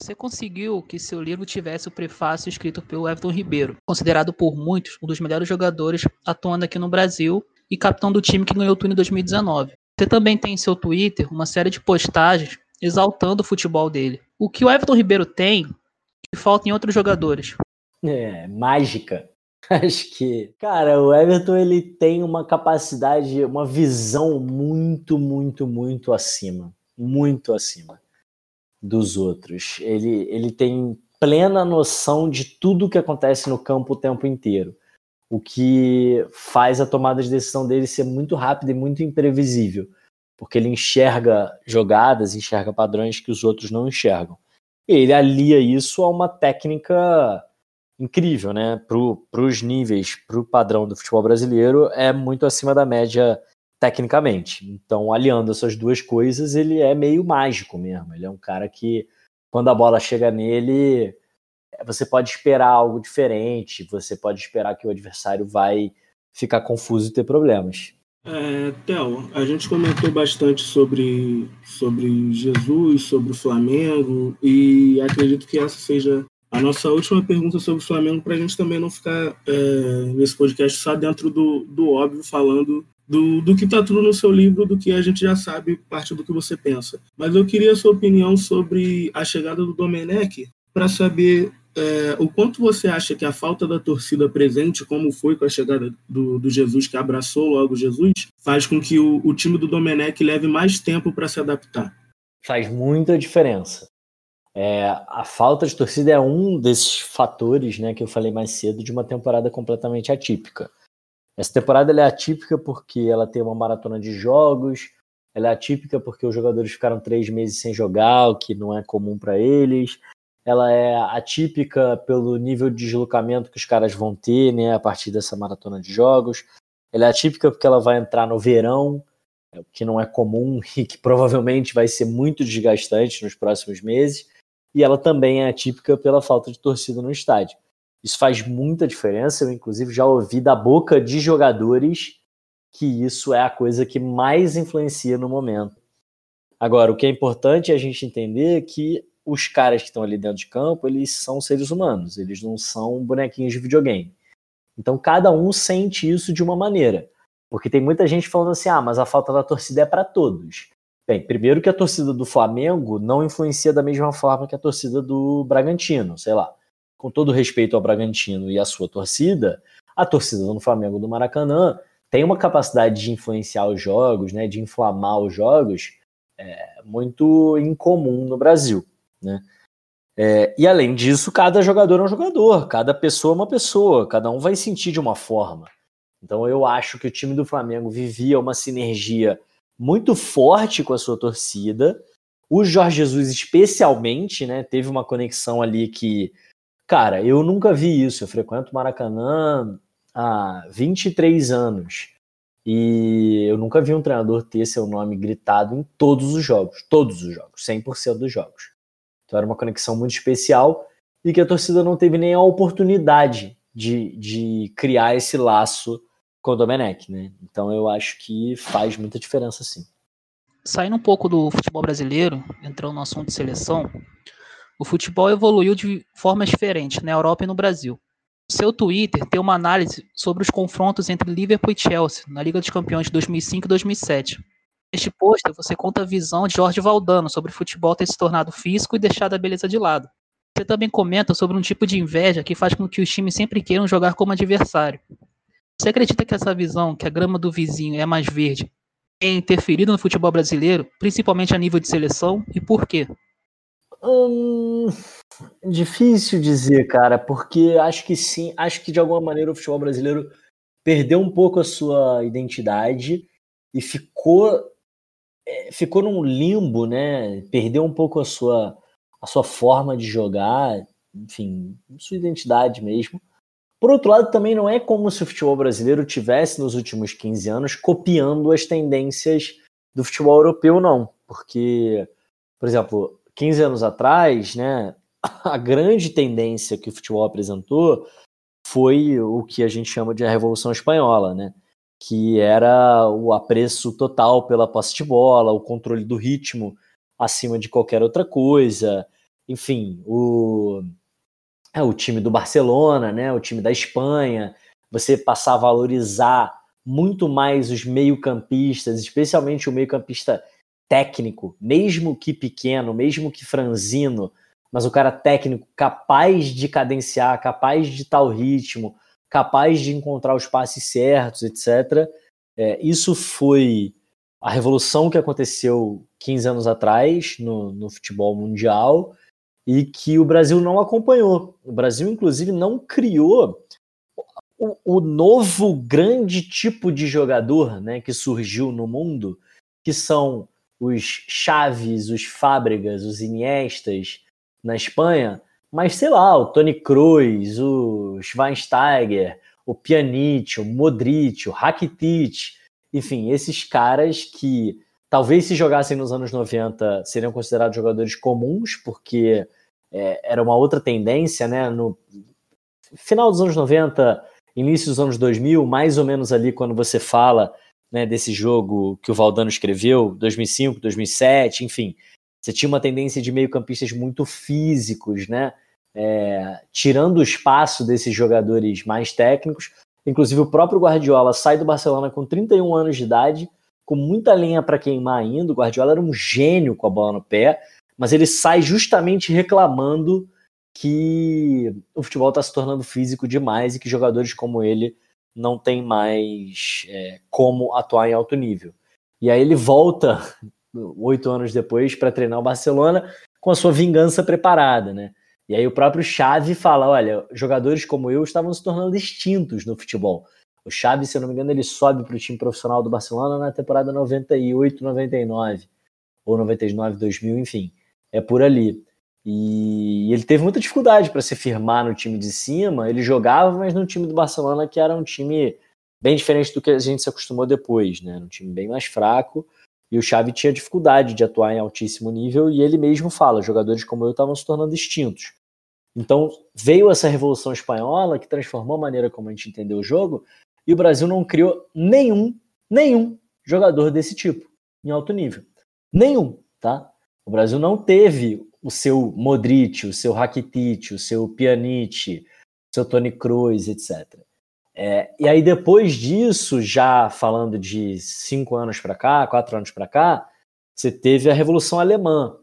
Você conseguiu que seu livro tivesse o prefácio escrito pelo Everton Ribeiro, considerado por muitos um dos melhores jogadores atuando aqui no Brasil e capitão do time que ganhou o turno em 2019. Você também tem em seu Twitter uma série de postagens exaltando o futebol dele. O que o Everton Ribeiro tem, falta em outros jogadores. É, mágica. Acho que, cara, o Everton ele tem uma capacidade, uma visão muito, muito, muito acima, muito acima dos outros. Ele, ele tem plena noção de tudo que acontece no campo o tempo inteiro, o que faz a tomada de decisão dele ser muito rápida e muito imprevisível, porque ele enxerga jogadas, enxerga padrões que os outros não enxergam. Ele alia isso a uma técnica incrível, né? Para os níveis, para o padrão do futebol brasileiro, é muito acima da média tecnicamente. Então, aliando essas duas coisas, ele é meio mágico mesmo. Ele é um cara que, quando a bola chega nele, você pode esperar algo diferente, você pode esperar que o adversário vai ficar confuso e ter problemas. É, Theo, a gente comentou bastante sobre, sobre Jesus, sobre o Flamengo, e acredito que essa seja a nossa última pergunta sobre o Flamengo, para a gente também não ficar é, nesse podcast só dentro do, do óbvio, falando do, do que está tudo no seu livro, do que a gente já sabe, parte do que você pensa. Mas eu queria a sua opinião sobre a chegada do Domenech, para saber é, o quanto você acha que a falta da torcida presente, como foi com a chegada do, do Jesus, que abraçou logo Jesus, faz com que o, o time do Domenech leve mais tempo para se adaptar? Faz muita diferença. É, a falta de torcida é um desses fatores né, que eu falei mais cedo de uma temporada completamente atípica. Essa temporada é atípica porque ela tem uma maratona de jogos, ela é atípica porque os jogadores ficaram três meses sem jogar, o que não é comum para eles. Ela é atípica pelo nível de deslocamento que os caras vão ter né, a partir dessa maratona de jogos. Ela é atípica porque ela vai entrar no verão, o que não é comum e que provavelmente vai ser muito desgastante nos próximos meses e ela também é atípica pela falta de torcida no estádio. Isso faz muita diferença. Eu, inclusive, já ouvi da boca de jogadores que isso é a coisa que mais influencia no momento. Agora, o que é importante é a gente entender que os caras que estão ali dentro de campo, eles são seres humanos, eles não são bonequinhos de videogame. Então, cada um sente isso de uma maneira. Porque tem muita gente falando assim: ah, mas a falta da torcida é para todos. Bem, primeiro que a torcida do Flamengo não influencia da mesma forma que a torcida do Bragantino, sei lá. Com todo respeito ao Bragantino e à sua torcida, a torcida do Flamengo do Maracanã tem uma capacidade de influenciar os jogos, né, de inflamar os jogos, é, muito incomum no Brasil, né? É, e além disso, cada jogador é um jogador, cada pessoa é uma pessoa, cada um vai sentir de uma forma. Então eu acho que o time do Flamengo vivia uma sinergia muito forte com a sua torcida. O Jorge Jesus, especialmente, né, teve uma conexão ali que, cara, eu nunca vi isso. Eu frequento Maracanã há 23 anos. E eu nunca vi um treinador ter seu nome gritado em todos os jogos, todos os jogos, 100% dos jogos. Então era uma conexão muito especial e que a torcida não teve nem a oportunidade de, de criar esse laço com o Domenech, né? Então eu acho que faz muita diferença sim. Saindo um pouco do futebol brasileiro, entrando no assunto de seleção, o futebol evoluiu de formas diferentes na Europa e no Brasil. Seu Twitter tem uma análise sobre os confrontos entre Liverpool e Chelsea na Liga dos Campeões de 2005 e 2007. Neste pôster, você conta a visão de Jorge Valdano sobre o futebol ter se tornado físico e deixado a beleza de lado. Você também comenta sobre um tipo de inveja que faz com que os times sempre queiram jogar como adversário. Você acredita que essa visão, que a grama do vizinho é mais verde, tem interferido no futebol brasileiro, principalmente a nível de seleção, e por quê? Hum, difícil dizer, cara, porque acho que sim, acho que de alguma maneira o futebol brasileiro perdeu um pouco a sua identidade e ficou é, ficou num limbo, né? Perdeu um pouco a sua a sua forma de jogar, enfim, sua identidade mesmo. Por outro lado, também não é como se o futebol brasileiro tivesse nos últimos 15 anos copiando as tendências do futebol europeu, não, porque, por exemplo, 15 anos atrás, né, a grande tendência que o futebol apresentou foi o que a gente chama de a Revolução Espanhola, né? Que era o apreço total pela posse de bola, o controle do ritmo acima de qualquer outra coisa. Enfim, o, é, o time do Barcelona, né? O time da Espanha. Você passar a valorizar muito mais os meio-campistas, especialmente o meio-campista técnico, mesmo que pequeno, mesmo que franzino, mas o cara técnico capaz de cadenciar, capaz de tal ritmo, capaz de encontrar os passes certos, etc. É, isso foi a revolução que aconteceu 15 anos atrás no, no futebol mundial e que o Brasil não acompanhou. O Brasil, inclusive, não criou o, o novo grande tipo de jogador né, que surgiu no mundo, que são os Chaves, os Fábregas, os Iniestas na Espanha, mas sei lá, o Tony Kroos, o Schweinsteiger, o Pjanic, o Modric, o Rakitic, enfim, esses caras que talvez se jogassem nos anos 90 seriam considerados jogadores comuns, porque é, era uma outra tendência, né? No final dos anos 90, início dos anos 2000, mais ou menos ali quando você fala né, desse jogo que o Valdano escreveu, 2005, 2007, enfim. Você tinha uma tendência de meio-campistas muito físicos, né? É, tirando o espaço desses jogadores mais técnicos. Inclusive, o próprio Guardiola sai do Barcelona com 31 anos de idade, com muita linha para queimar ainda. O Guardiola era um gênio com a bola no pé, mas ele sai justamente reclamando que o futebol está se tornando físico demais e que jogadores como ele não tem mais é, como atuar em alto nível. E aí ele volta oito anos depois para treinar o Barcelona com a sua vingança preparada, né? E aí o próprio Xavi fala, olha, jogadores como eu estavam se tornando extintos no futebol. O Xavi, se eu não me engano, ele sobe para o time profissional do Barcelona na temporada 98, 99 ou 99, 2000, enfim, é por ali. E ele teve muita dificuldade para se firmar no time de cima. Ele jogava, mas no time do Barcelona, que era um time bem diferente do que a gente se acostumou depois, né? Um time bem mais fraco. E o Xavi tinha dificuldade de atuar em altíssimo nível. E ele mesmo fala: jogadores como eu estavam se tornando extintos. Então veio essa revolução espanhola que transformou a maneira como a gente entendeu o jogo. E o Brasil não criou nenhum, nenhum jogador desse tipo em alto nível. Nenhum, tá? O Brasil não teve o seu Modric, o seu Rakitic, o seu Pjanic, o seu Tony Kroos, etc. É, e aí depois disso, já falando de cinco anos para cá, quatro anos para cá, você teve a Revolução Alemã,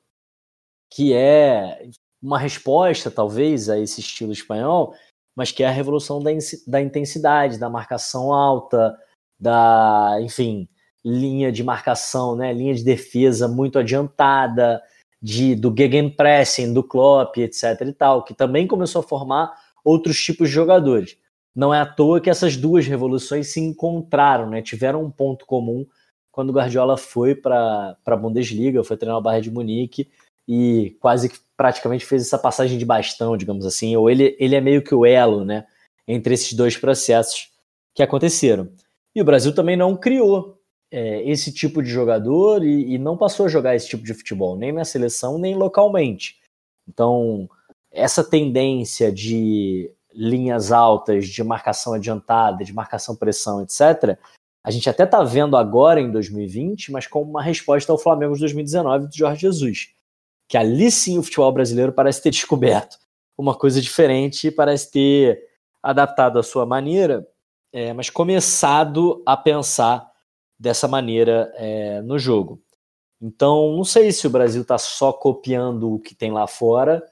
que é uma resposta talvez a esse estilo espanhol, mas que é a revolução da, da intensidade, da marcação alta, da, enfim, linha de marcação, né, linha de defesa muito adiantada, de, do Gegenpressing, do Klopp, etc e tal, que também começou a formar outros tipos de jogadores. Não é à toa que essas duas revoluções se encontraram, né? tiveram um ponto comum quando Guardiola foi para a Bundesliga, foi treinar o Bayern de Munique e quase que praticamente fez essa passagem de bastão, digamos assim, ou ele, ele é meio que o elo né, entre esses dois processos que aconteceram. E o Brasil também não criou é, esse tipo de jogador e, e, não passou a jogar esse tipo de futebol, nem na seleção, nem localmente. Então, essa tendência de linhas altas, de marcação adiantada, de marcação pressão, etc., a gente até está vendo agora em 2020, mas como uma resposta ao Flamengo de 2019 do Jorge Jesus. Que ali sim o futebol brasileiro parece ter descoberto uma coisa diferente, parece ter adaptado a sua maneira, é, mas começado a pensar dessa maneira é, no jogo. Então, não sei se o Brasil está só copiando o que tem lá fora,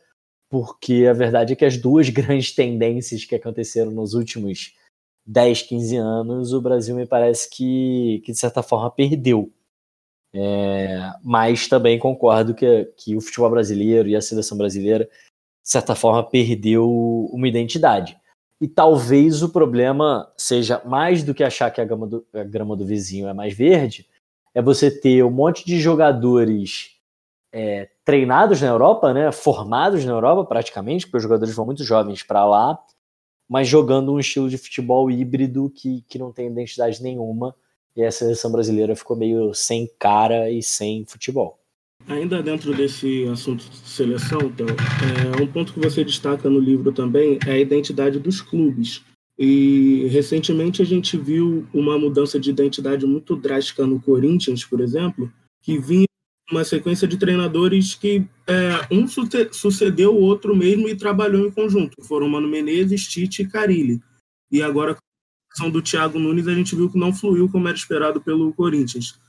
porque a verdade é que as duas grandes tendências que aconteceram nos últimos 10, 15 anos, o Brasil me parece que, que de certa forma perdeu. É, mas também concordo que, que o futebol brasileiro e a seleção brasileira, de certa forma, perdeu uma identidade. E talvez o problema seja mais do que achar que a grama do, a grama do vizinho é mais verde, é você ter um monte de jogadores é, treinados na Europa, né, formados na Europa praticamente, porque os jogadores vão muito jovens para lá, mas jogando um estilo de futebol híbrido que, que não tem identidade nenhuma, e a seleção brasileira ficou meio sem cara e sem futebol. Ainda dentro desse assunto de seleção, então, é, um ponto que você destaca no livro também é a identidade dos clubes. E recentemente a gente viu uma mudança de identidade muito drástica no Corinthians, por exemplo, que vinha uma sequência de treinadores que é, um sucedeu o outro mesmo e trabalhou em conjunto. Foram Mano Menezes, Tite e Carilli. E agora, com a questão do Thiago Nunes, a gente viu que não fluiu como era esperado pelo Corinthians.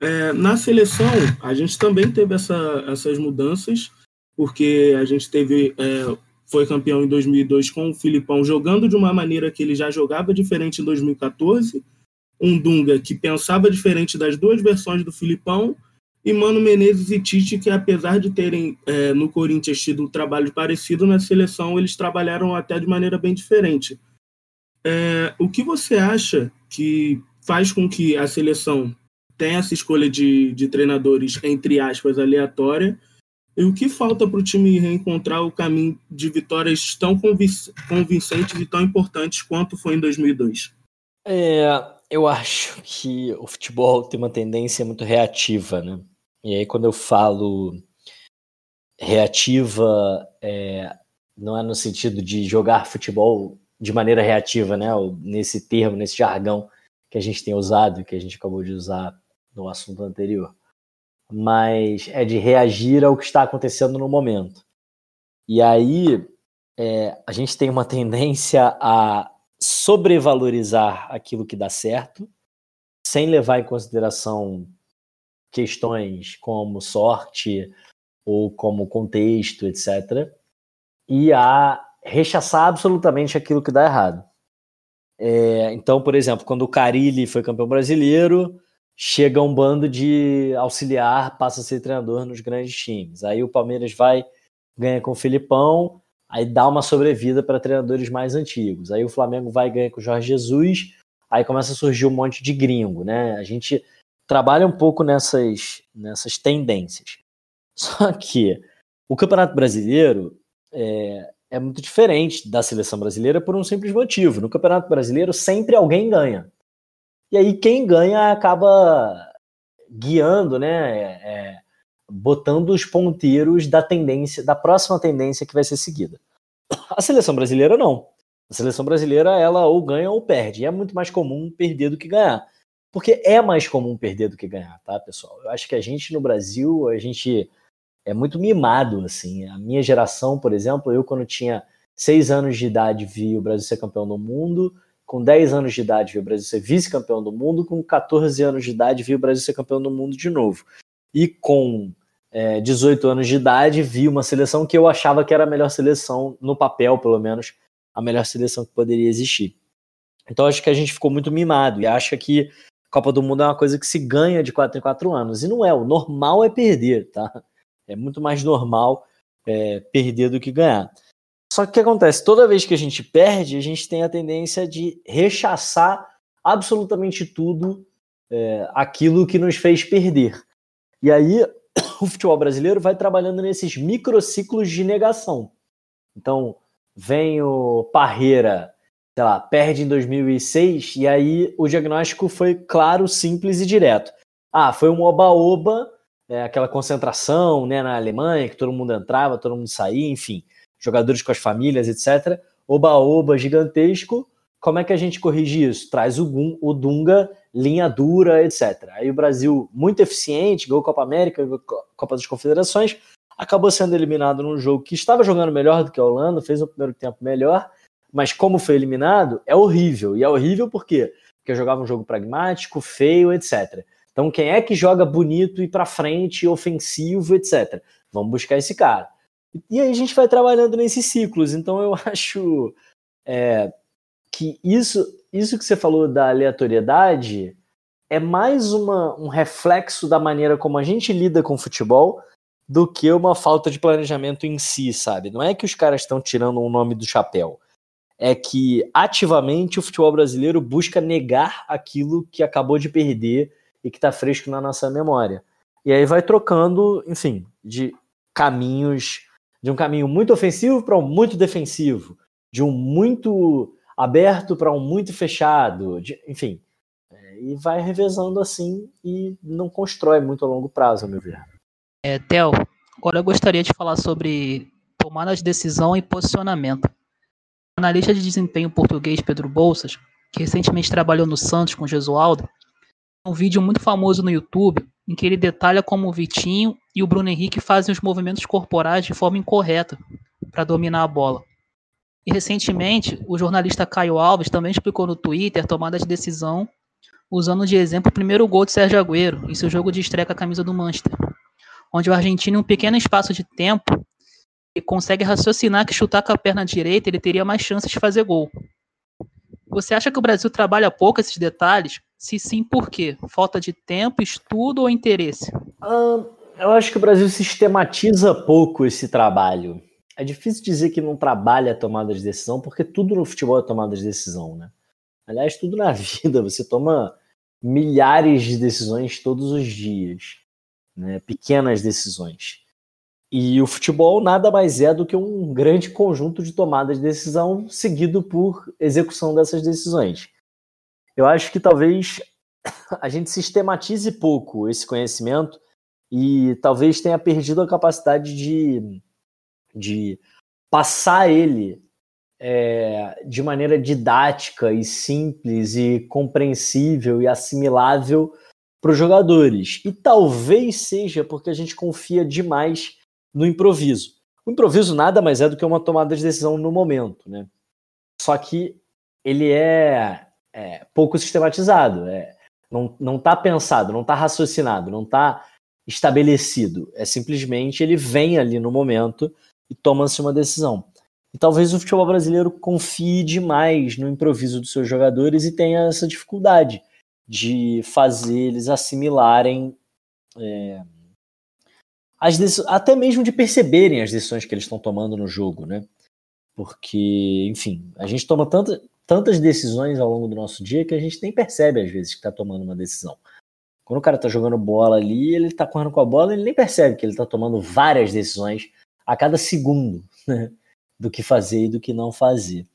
É, na seleção, a gente também teve essa, essas mudanças, porque a gente teve é, foi campeão em 2002 com o Filipão jogando de uma maneira que ele já jogava diferente em 2014, um Dunga que pensava diferente das duas versões do Filipão, e Mano Menezes e Tite, que apesar de terem é, no Corinthians tido um trabalho parecido, na seleção eles trabalharam até de maneira bem diferente. É, o que você acha que faz com que a seleção tem essa escolha de, de treinadores, entre aspas, aleatória. E o que falta para o time reencontrar o caminho de vitórias tão convincentes e tão importantes quanto foi em 2002? É, eu acho que o futebol tem uma tendência muito reativa, né? E aí quando eu falo reativa, é, não é no sentido de jogar futebol de maneira reativa, né? Nesse termo, nesse jargão que a gente tem usado, que a gente acabou de usar no assunto anterior, mas é de reagir ao que está acontecendo no momento. E aí é, a gente tem uma tendência a sobrevalorizar aquilo que dá certo, sem levar em consideração questões como sorte ou como contexto, etc. E a rechaçar absolutamente aquilo que dá errado. É, então, por exemplo, quando o Carilli foi campeão brasileiro, chega um bando de auxiliar, passa a ser treinador nos grandes times. Aí o Palmeiras vai, ganha com o Filipão, aí dá uma sobrevida para treinadores mais antigos. Aí o Flamengo vai ganha com o Jorge Jesus, aí começa a surgir um monte de gringo, né? A gente trabalha um pouco nessas, nessas tendências. Só que o Campeonato Brasileiro é, é muito diferente da seleção brasileira por um simples motivo. No Campeonato Brasileiro sempre alguém ganha. E aí quem ganha acaba guiando, né? É, é, botando os ponteiros da tendência, da próxima tendência que vai ser seguida. A seleção brasileira não. A seleção brasileira ela ou ganha ou perde. E é muito mais comum perder do que ganhar. Porque é mais comum perder do que ganhar, tá, pessoal? Eu acho que a gente no Brasil, a gente é muito mimado, assim. A minha geração, por exemplo, eu quando tinha seis anos de idade vi o Brasil ser campeão do mundo com 10 anos de idade viu o Brasil ser vice-campeão do mundo, com 14 anos de idade viu o Brasil ser campeão do mundo de novo. E com é, 18 anos de idade vi uma seleção que eu achava que era a melhor seleção, no papel pelo menos, a melhor seleção que poderia existir. Então acho que a gente ficou muito mimado e acha que Copa do Mundo é uma coisa que se ganha de 4 em 4 anos. E não é, o normal é perder, tá? É muito mais normal é, perder do que ganhar. Só que o que acontece? Toda vez que a gente perde, a gente tem a tendência de rechaçar absolutamente tudo é, aquilo que nos fez perder. E aí o futebol brasileiro vai trabalhando nesses microciclos de negação. Então, vem o Parreira sei lá, perde em 2006 e aí o diagnóstico foi claro, simples e direto. Ah, foi um oba-oba, é, aquela concentração né, na Alemanha, que todo mundo entrava, todo mundo saía, enfim, jogadores com as famílias, etc. Oba-oba gigantesco. Como é que a gente corrige isso? Traz o, o Dunga, linha dura, etc. Aí o Brasil, muito eficiente, ganhou Copa América, ganhou Copa das Confederações, acabou sendo eliminado num jogo que estava jogando melhor do que a Holanda, fez um primeiro tempo melhor, mas como foi eliminado, é horrível. E é horrível por quê? Porque jogava um jogo pragmático, feio, etc. Então, quem é que joga bonito e para frente, ofensivo, etc. Vamos buscar esse cara. E aí a gente vai trabalhando nesses ciclos. Então, eu acho é, que isso, isso que você falou da aleatoriedade é mais uma, um reflexo da maneira como a gente lida com o futebol do que uma falta de planejamento em si, sabe? Não é que os caras estão tirando um nome do chapéu é que ativamente o futebol brasileiro busca negar aquilo que acabou de perder e que está fresco na nossa memória. E aí vai trocando, enfim, de caminhos, de um caminho muito ofensivo para um muito defensivo, de um muito aberto para um muito fechado, de, enfim. É, e vai revezando assim e não constrói muito a longo prazo, a meu ver. É, Theo, agora eu gostaria de falar sobre tomada de decisão e posicionamento. Analista de desempenho português Pedro Bolsas, que recentemente trabalhou no Santos com Gesualdo, um vídeo muito famoso no YouTube em que ele detalha como o Vitinho e o Bruno Henrique fazem os movimentos corporais de forma incorreta para dominar a bola. E recentemente, o jornalista Caio Alves também explicou no Twitter a tomada de decisão usando de exemplo o primeiro gol de Sérgio Agüero em seu jogo de estreia com a camisa do Manchester, onde o argentino em um pequeno espaço de tempo consegue raciocinar que chutar com a perna direita ele teria mais chances de fazer gol. Você acha que o Brasil trabalha pouco esses detalhes? Se sim, por quê? Falta de tempo, estudo ou interesse? eu acho que o Brasil sistematiza pouco esse trabalho. É difícil dizer que não trabalha a tomada de decisão, porque tudo no futebol é tomada de decisão, né? Aliás, tudo na vida, você toma milhares de decisões todos os dias, né? Pequenas decisões. E o futebol nada mais é do que um grande conjunto de tomadas de decisão seguido por execução dessas decisões. Eu acho que talvez a gente sistematize pouco esse conhecimento e talvez tenha perdido a capacidade de, de passar ele é, de maneira didática e simples e compreensível e assimilável para os jogadores. E talvez seja porque a gente confia demais no improviso. O improviso nada mais é do que uma tomada de decisão no momento, né? Só que ele é, é pouco sistematizado, é, não, não tá pensado, não está raciocinado, não está estabelecido. É simplesmente ele vem ali no momento e toma-se uma decisão. E talvez o futebol brasileiro confie demais no improviso dos seus jogadores e tenha essa dificuldade de fazer eles assimilarem é, as até mesmo de perceberem as decisões que eles estão tomando no jogo, né? Porque, enfim, a gente toma tanta, tantas decisões ao longo do nosso dia que a gente nem percebe às vezes que está tomando uma decisão. Quando o cara está jogando bola ali, ele está correndo com a bola, ele nem percebe que ele está tomando várias decisões a cada segundo né? do que fazer e do que não fazer.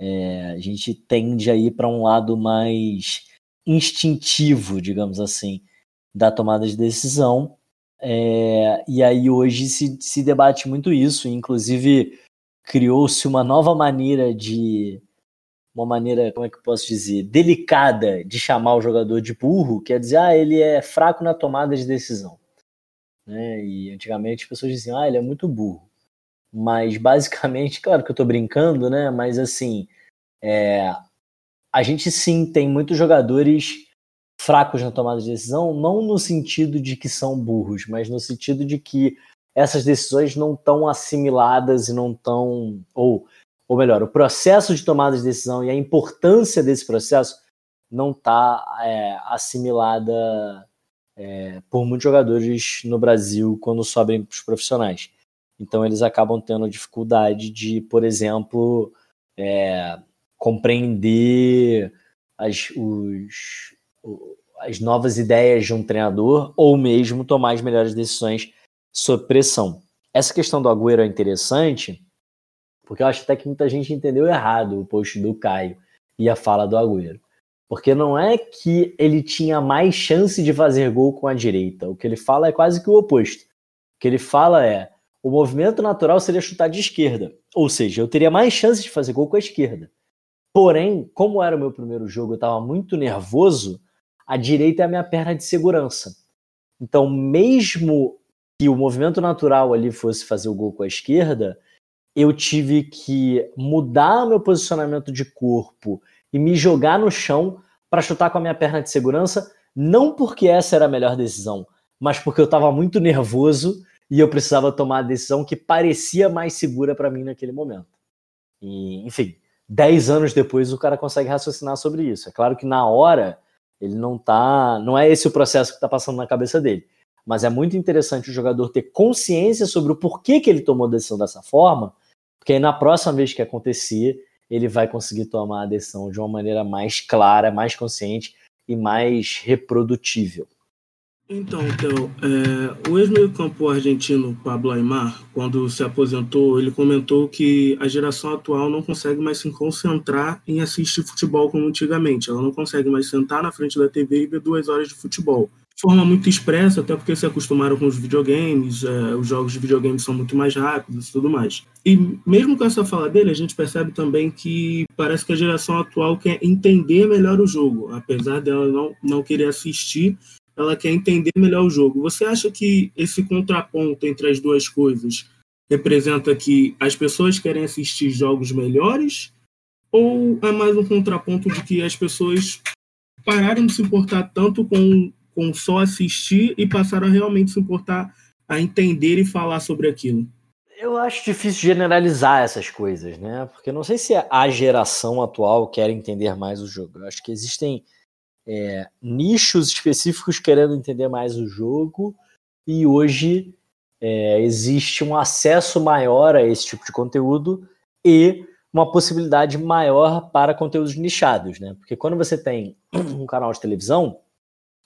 É, a gente tende a ir para um lado mais instintivo, digamos assim, da tomada de decisão é, e aí hoje se, se debate muito isso, inclusive criou-se uma nova maneira de. Uma maneira, como é que eu posso dizer, delicada de chamar o jogador de burro, quer dizer, ah, ele é fraco na tomada de decisão. Né? E antigamente as pessoas diziam, ah, ele é muito burro. Mas basicamente, claro que eu tô brincando, né? Mas assim, é, a gente sim tem muitos jogadores fracos na tomada de decisão, não no sentido de que são burros, mas no sentido de que essas decisões não estão assimiladas e não estão. Ou, ou melhor, o processo de tomada de decisão e a importância desse processo não está é, assimilada é, por muitos jogadores no Brasil quando sobem para os profissionais. Então eles acabam tendo dificuldade de, por exemplo, é, compreender as, os, as novas ideias de um treinador ou mesmo tomar as melhores decisões sob pressão. Essa questão do Agüero é interessante, porque eu acho até que muita gente entendeu errado o post do Caio. e a fala do Agüero. Porque não é que ele tinha mais chance de fazer gol com a direita. O que ele fala é quase que o oposto. O que ele fala é: o movimento natural seria chutar de esquerda. Ou seja, eu teria mais chance de fazer gol com a esquerda. Porém, como era o meu primeiro jogo, eu estava muito nervoso, a direita é a minha perna de segurança. Então, mesmo que o movimento natural ali fosse fazer o gol com a esquerda, eu tive que mudar meu posicionamento de corpo e me jogar no chão para chutar com a minha perna de segurança, não porque essa era a melhor decisão, mas porque eu estava muito nervoso e eu precisava tomar a decisão que parecia mais segura para mim naquele momento. E, enfim, dez anos depois o cara consegue raciocinar sobre isso. É claro que na hora ele não tá, não é esse o processo que está passando na cabeça dele, mas é muito interessante o jogador ter consciência sobre o porquê que ele tomou a decisão dessa forma, porque aí na próxima vez que acontecer ele vai conseguir tomar a decisão de uma maneira mais clara, mais consciente e mais reprodutível. Então, Theo, é, o ex-meio-campo argentino Pablo Aymar, quando se aposentou, ele comentou que a geração atual não consegue mais se concentrar em assistir futebol como antigamente. Ela não consegue mais sentar na frente da TV e ver duas horas de futebol de forma muito expressa, até porque se acostumaram com os videogames, é, os jogos de videogames são muito mais rápidos e tudo mais. E mesmo com essa fala dele, a gente percebe também que parece que a geração atual quer entender melhor o jogo, apesar dela não, não querer assistir, ela quer entender melhor o jogo. Você acha que esse contraponto entre as duas coisas representa que as pessoas querem assistir jogos melhores? Ou é mais um contraponto de que as pessoas pararam de se importar tanto com com só assistir e passaram a realmente se importar a entender e falar sobre aquilo? Eu acho difícil generalizar essas coisas, né? Porque não sei se a geração atual quer entender mais o jogo. Eu acho que existem é, nichos específicos querendo entender mais o jogo e hoje é, existe um acesso maior a esse tipo de conteúdo e uma possibilidade maior para conteúdos nichados, né? Porque quando você tem um canal de televisão,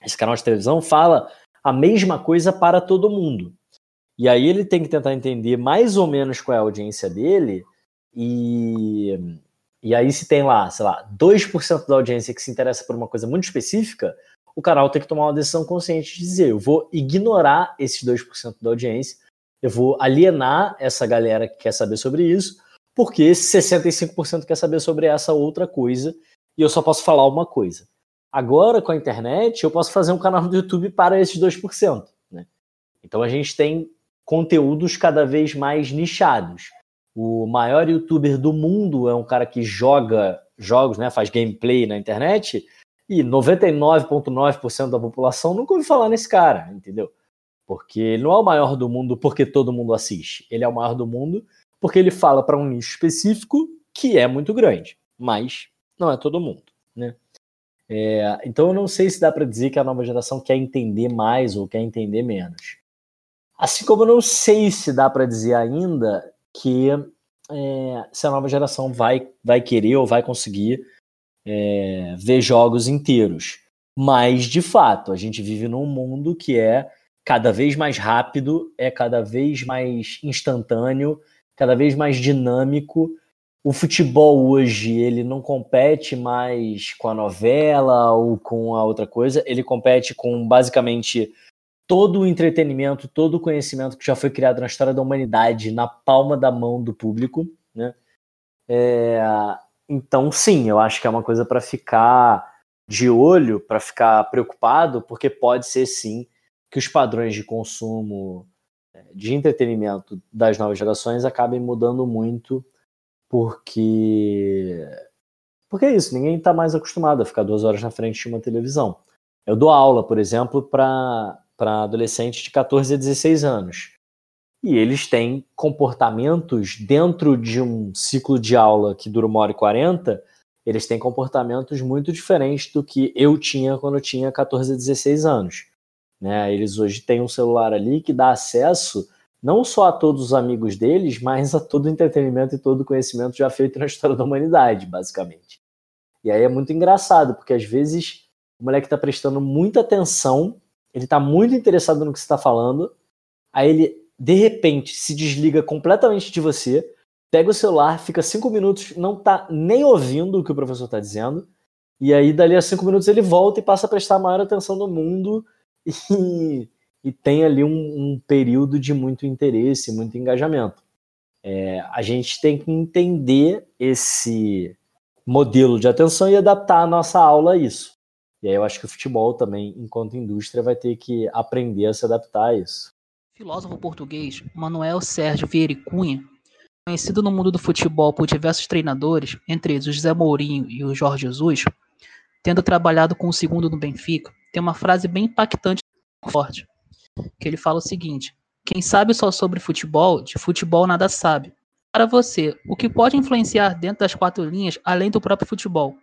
esse canal de televisão fala a mesma coisa para todo mundo. E aí ele tem que tentar entender mais ou menos qual é a audiência dele e, e aí se tem lá, sei lá, 2% da audiência que se interessa por uma coisa muito específica, o canal tem que tomar uma decisão consciente de dizer, eu vou ignorar esses 2% da audiência, eu vou alienar essa galera que quer saber sobre isso, porque 65% quer saber sobre essa outra coisa e eu só posso falar uma coisa. Agora, com a internet, eu posso fazer um canal do YouTube para esses 2%. Né? Então a gente tem conteúdos cada vez mais nichados. O maior youtuber do mundo é um cara que joga jogos, né, faz gameplay na internet, e 99,9% da população nunca ouviu falar nesse cara, entendeu? Porque ele não é o maior do mundo porque todo mundo assiste. Ele é o maior do mundo porque ele fala para um nicho específico que é muito grande, mas não é todo mundo, né? É, então eu não sei se dá para dizer que a nova geração quer entender mais ou quer entender menos. Assim como eu não sei se dá para dizer ainda que é, se a nova geração vai, vai querer ou vai conseguir é, ver jogos inteiros. Mas, de fato, a gente vive num mundo que é cada vez mais rápido, é cada vez mais instantâneo, cada vez mais dinâmico o futebol hoje ele não compete mais com a novela ou com a outra coisa, ele compete com basicamente todo o entretenimento, todo o conhecimento que já foi criado na história da humanidade na palma da mão do público, né? É, então, sim, eu acho que é uma coisa para ficar de olho, para ficar preocupado, porque pode ser sim que os padrões de consumo é, de entretenimento das novas gerações acabem mudando muito porque porque é isso, ninguém está mais acostumado a ficar duas horas na frente de uma televisão. Eu dou aula, por exemplo, para adolescentes de 14 a 16 anos. E eles têm comportamentos dentro de um ciclo de aula que dura uma hora e quarenta, eles têm comportamentos muito diferentes do que eu tinha quando eu tinha 14 a 16 anos. Né? Eles hoje têm um celular ali que dá acesso não só a todos os amigos deles, mas a todo o entretenimento e todo o conhecimento já feito na história da humanidade, basicamente. E aí é muito engraçado, porque às vezes o moleque está prestando muita atenção, ele está muito interessado no que você está falando, aí ele, de repente, se desliga completamente de você, pega o celular, fica cinco minutos, não tá nem ouvindo o que o professor está dizendo, e aí dali a cinco minutos ele volta e passa a prestar a maior atenção no mundo e, e tem ali um, um período de muito interesse, muito engajamento. É, a gente tem que entender esse modelo de atenção e adaptar a nossa aula a isso. E aí eu acho que o futebol também, enquanto indústria, vai ter que aprender a se adaptar a isso. Filósofo português Manuel Sérgio Vieira Cunha, conhecido no mundo do futebol por diversos treinadores, entre eles o José Mourinho e o Jorge Jesus, tendo trabalhado com o segundo no Benfica, tem uma frase bem impactante forte, que ele fala o seguinte: quem sabe só sobre futebol, de futebol nada sabe. Para você, o que pode influenciar dentro das quatro linhas, além do próprio futebol?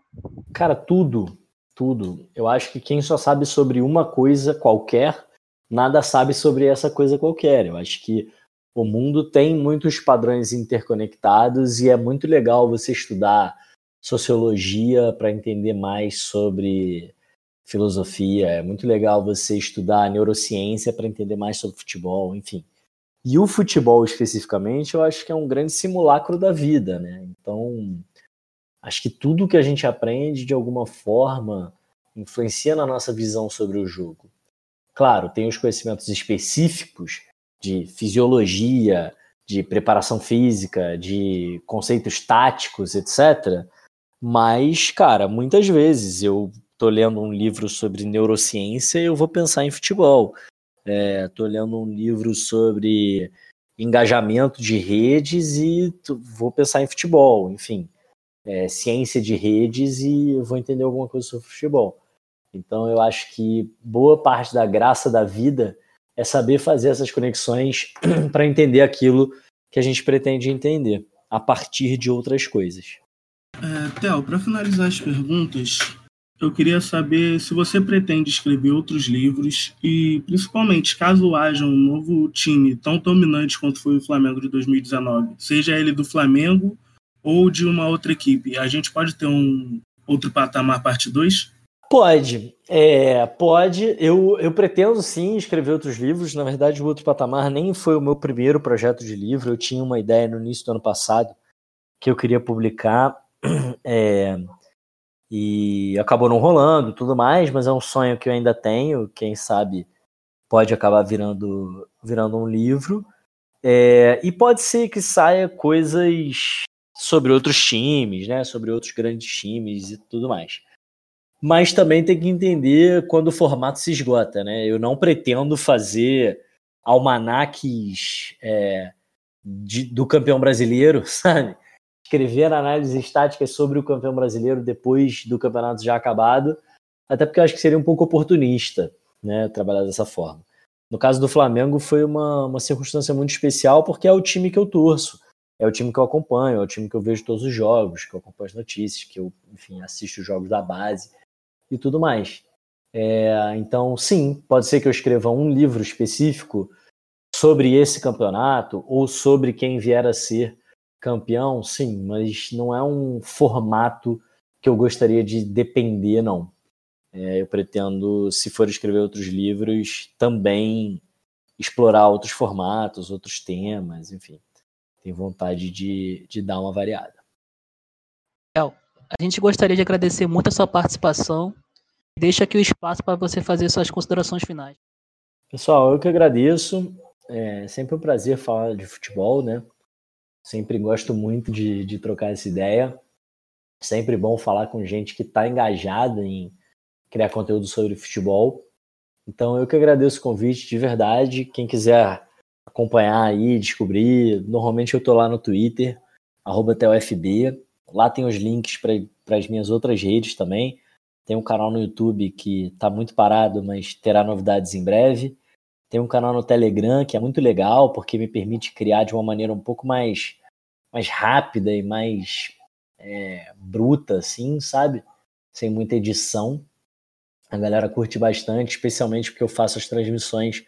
Cara, tudo, tudo. Eu acho que quem só sabe sobre uma coisa qualquer, nada sabe sobre essa coisa qualquer. Eu acho que o mundo tem muitos padrões interconectados e é muito legal você estudar sociologia para entender mais sobre filosofia, é muito legal você estudar neurociência para entender mais sobre futebol, enfim. E o futebol especificamente, eu acho que é um grande simulacro da vida, né? Então, acho que tudo que a gente aprende de alguma forma influencia na nossa visão sobre o jogo. Claro, tem os conhecimentos específicos de fisiologia, de preparação física, de conceitos táticos, etc. Mas, cara, muitas vezes eu tô lendo um livro sobre neurociência, eu vou pensar em futebol. É, tô lendo um livro sobre engajamento de redes e vou pensar em futebol, enfim, é, ciência de redes e eu vou entender alguma coisa sobre futebol. Então eu acho que boa parte da graça da vida é saber fazer essas conexões para entender aquilo que a gente pretende entender a partir de outras coisas. É, Theo, para finalizar as perguntas, eu queria saber se você pretende escrever outros livros e, principalmente, caso haja um novo time tão dominante quanto foi o Flamengo de 2019, seja ele do Flamengo ou de uma outra equipe, a gente pode ter um outro patamar parte 2? Pode, é, pode. Eu, eu pretendo sim escrever outros livros. Na verdade, o Outro Patamar nem foi o meu primeiro projeto de livro. Eu tinha uma ideia no início do ano passado que eu queria publicar. É, e acabou não rolando tudo mais, mas é um sonho que eu ainda tenho, quem sabe pode acabar virando, virando um livro. É, e pode ser que saia coisas sobre outros times, né? Sobre outros grandes times e tudo mais. Mas também tem que entender quando o formato se esgota, né? Eu não pretendo fazer almanaques é, de, do campeão brasileiro, sabe? escrever análises estáticas sobre o campeão brasileiro depois do campeonato já acabado, até porque eu acho que seria um pouco oportunista, né, trabalhar dessa forma. No caso do Flamengo foi uma, uma circunstância muito especial porque é o time que eu torço, é o time que eu acompanho, é o time que eu vejo todos os jogos, que eu acompanho as notícias, que eu, enfim, assisto os jogos da base e tudo mais. É, então, sim, pode ser que eu escreva um livro específico sobre esse campeonato ou sobre quem vier a ser campeão, sim, mas não é um formato que eu gostaria de depender, não. É, eu pretendo, se for escrever outros livros, também explorar outros formatos, outros temas, enfim. Tenho vontade de, de dar uma variada. El, a gente gostaria de agradecer muito a sua participação. Deixa aqui o espaço para você fazer suas considerações finais. Pessoal, eu que agradeço. É sempre um prazer falar de futebol, né? Sempre gosto muito de, de trocar essa ideia. Sempre bom falar com gente que está engajada em criar conteúdo sobre futebol. Então eu que agradeço o convite de verdade. Quem quiser acompanhar aí, descobrir, normalmente eu estou lá no Twitter, TelFB. Lá tem os links para as minhas outras redes também. Tem um canal no YouTube que está muito parado, mas terá novidades em breve. Tem um canal no Telegram que é muito legal, porque me permite criar de uma maneira um pouco mais, mais rápida e mais é, bruta, assim, sabe? Sem muita edição. A galera curte bastante, especialmente porque eu faço as transmissões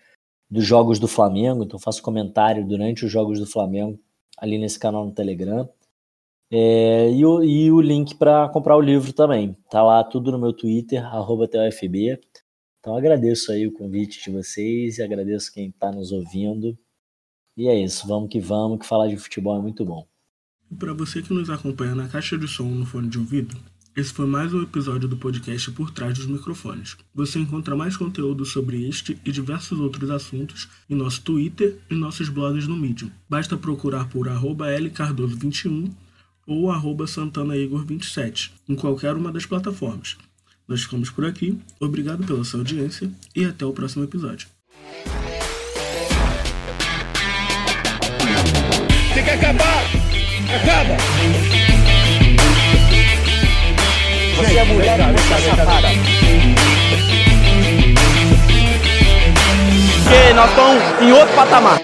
dos jogos do Flamengo, então faço comentário durante os jogos do Flamengo ali nesse canal no Telegram. É, e, o, e o link para comprar o livro também. Tá lá tudo no meu Twitter, TLFB. Então agradeço aí o convite de vocês e agradeço quem está nos ouvindo. E é isso, vamos que vamos, que falar de futebol é muito bom. Para você que nos acompanha na caixa de som no fone de ouvido, esse foi mais um episódio do podcast Por Trás dos Microfones. Você encontra mais conteúdo sobre este e diversos outros assuntos em nosso Twitter e nossos blogs no Medium. Basta procurar por lcardoso21 ou arroba santanaigor27 em qualquer uma das plataformas. Nós ficamos por aqui, obrigado pela sua audiência e até o próximo episódio. Tem que acabar! Acaba! Você é mulher é safada. Porque nós estamos em outro patamar.